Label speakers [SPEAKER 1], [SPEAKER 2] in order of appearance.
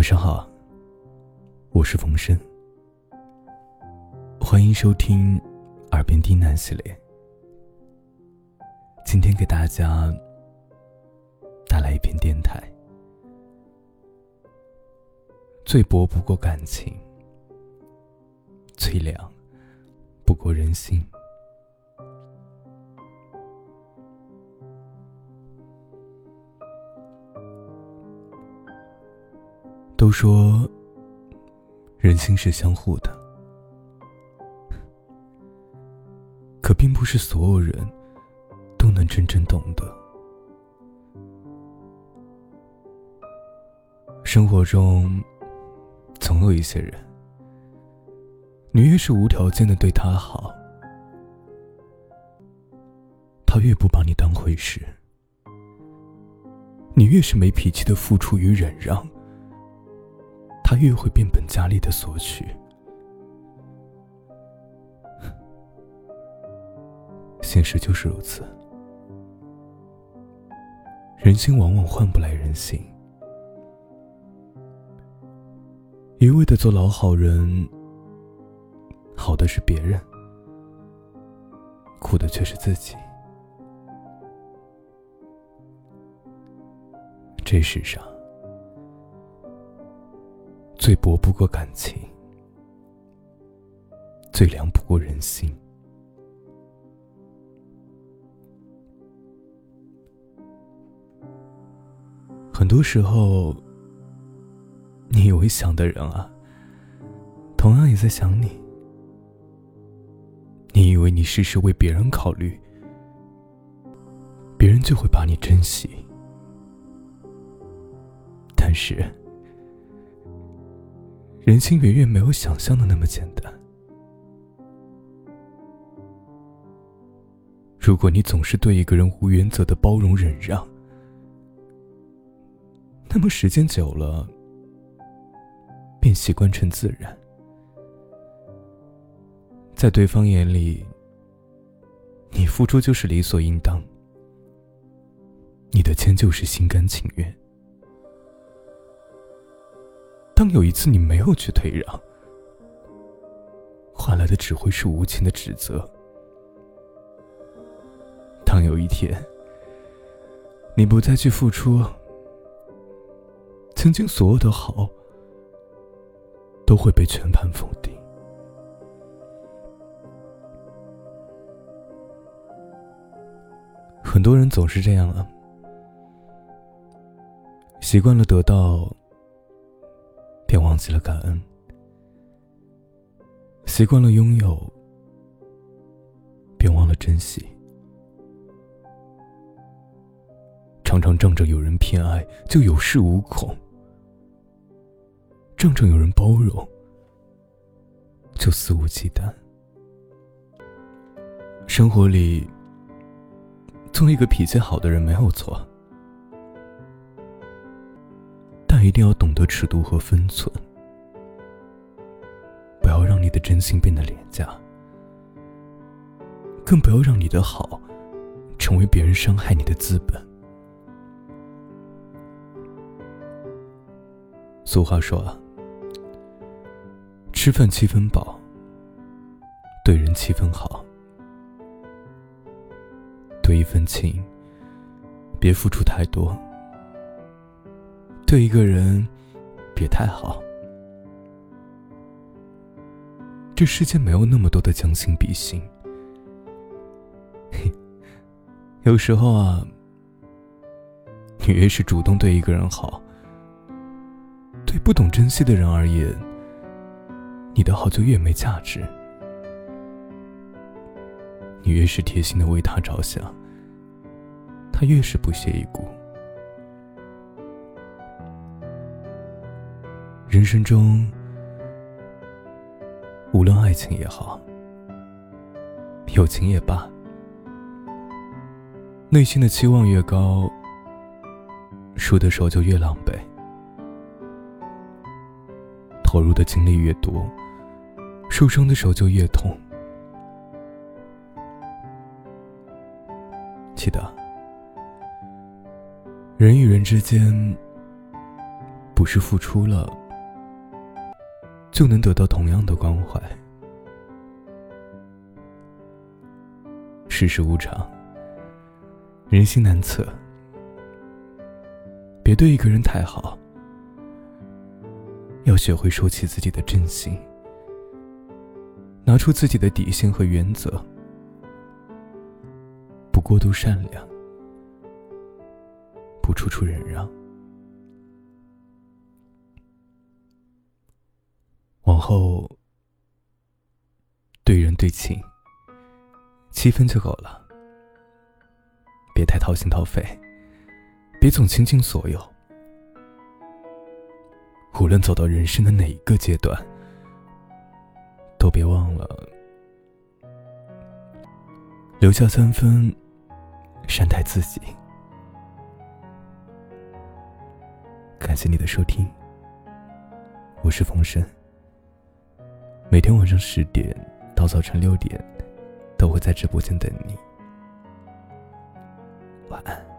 [SPEAKER 1] 晚上好，我是冯生，欢迎收听《耳边低喃》系列。今天给大家带来一篇电台：最薄不过感情，最凉不过人心。都说人心是相互的，可并不是所有人都能真正懂得。生活中总有一些人，你越是无条件的对他好，他越不把你当回事；你越是没脾气的付出与忍让。他越会变本加厉的索取，现实就是如此。人心往往换不来人心，一味的做老好人，好的是别人，苦的却是自己。这世上。最薄不过感情，最凉不过人心。很多时候，你以为想的人啊，同样也在想你。你以为你事事为别人考虑，别人就会把你珍惜，但是。人心远远没有想象的那么简单。如果你总是对一个人无原则的包容忍让，那么时间久了，便习惯成自然。在对方眼里，你付出就是理所应当，你的迁就，是心甘情愿。当有一次你没有去退让，换来的只会是无情的指责；当有一天你不再去付出，曾经所有的好都会被全盘否定。很多人总是这样啊，习惯了得到。便忘记了感恩，习惯了拥有，便忘了珍惜。常常仗着有人偏爱就有恃无恐，仗着有人包容就肆无忌惮。生活里，做一个脾气好的人没有错。一定要懂得尺度和分寸，不要让你的真心变得廉价，更不要让你的好成为别人伤害你的资本。俗话说，吃饭七分饱，对人七分好，对一份情，别付出太多。对一个人，别太好。这世间没有那么多的将心比心。嘿 有时候啊，你越是主动对一个人好，对不懂珍惜的人而言，你的好就越没价值。你越是贴心的为他着想，他越是不屑一顾。人生中，无论爱情也好，友情也罢，内心的期望越高，输的时候就越狼狈；投入的精力越多，受伤的时候就越痛。记得，人与人之间。不是付出了就能得到同样的关怀。世事无常，人心难测，别对一个人太好，要学会收起自己的真心，拿出自己的底线和原则，不过度善良，不处处忍让。后，对人对情，七分就够了，别太掏心掏肺，别总倾尽所有。无论走到人生的哪一个阶段，都别忘了留下三分善待自己。感谢你的收听，我是冯生。每天晚上十点到早晨六点，都会在直播间等你。晚安。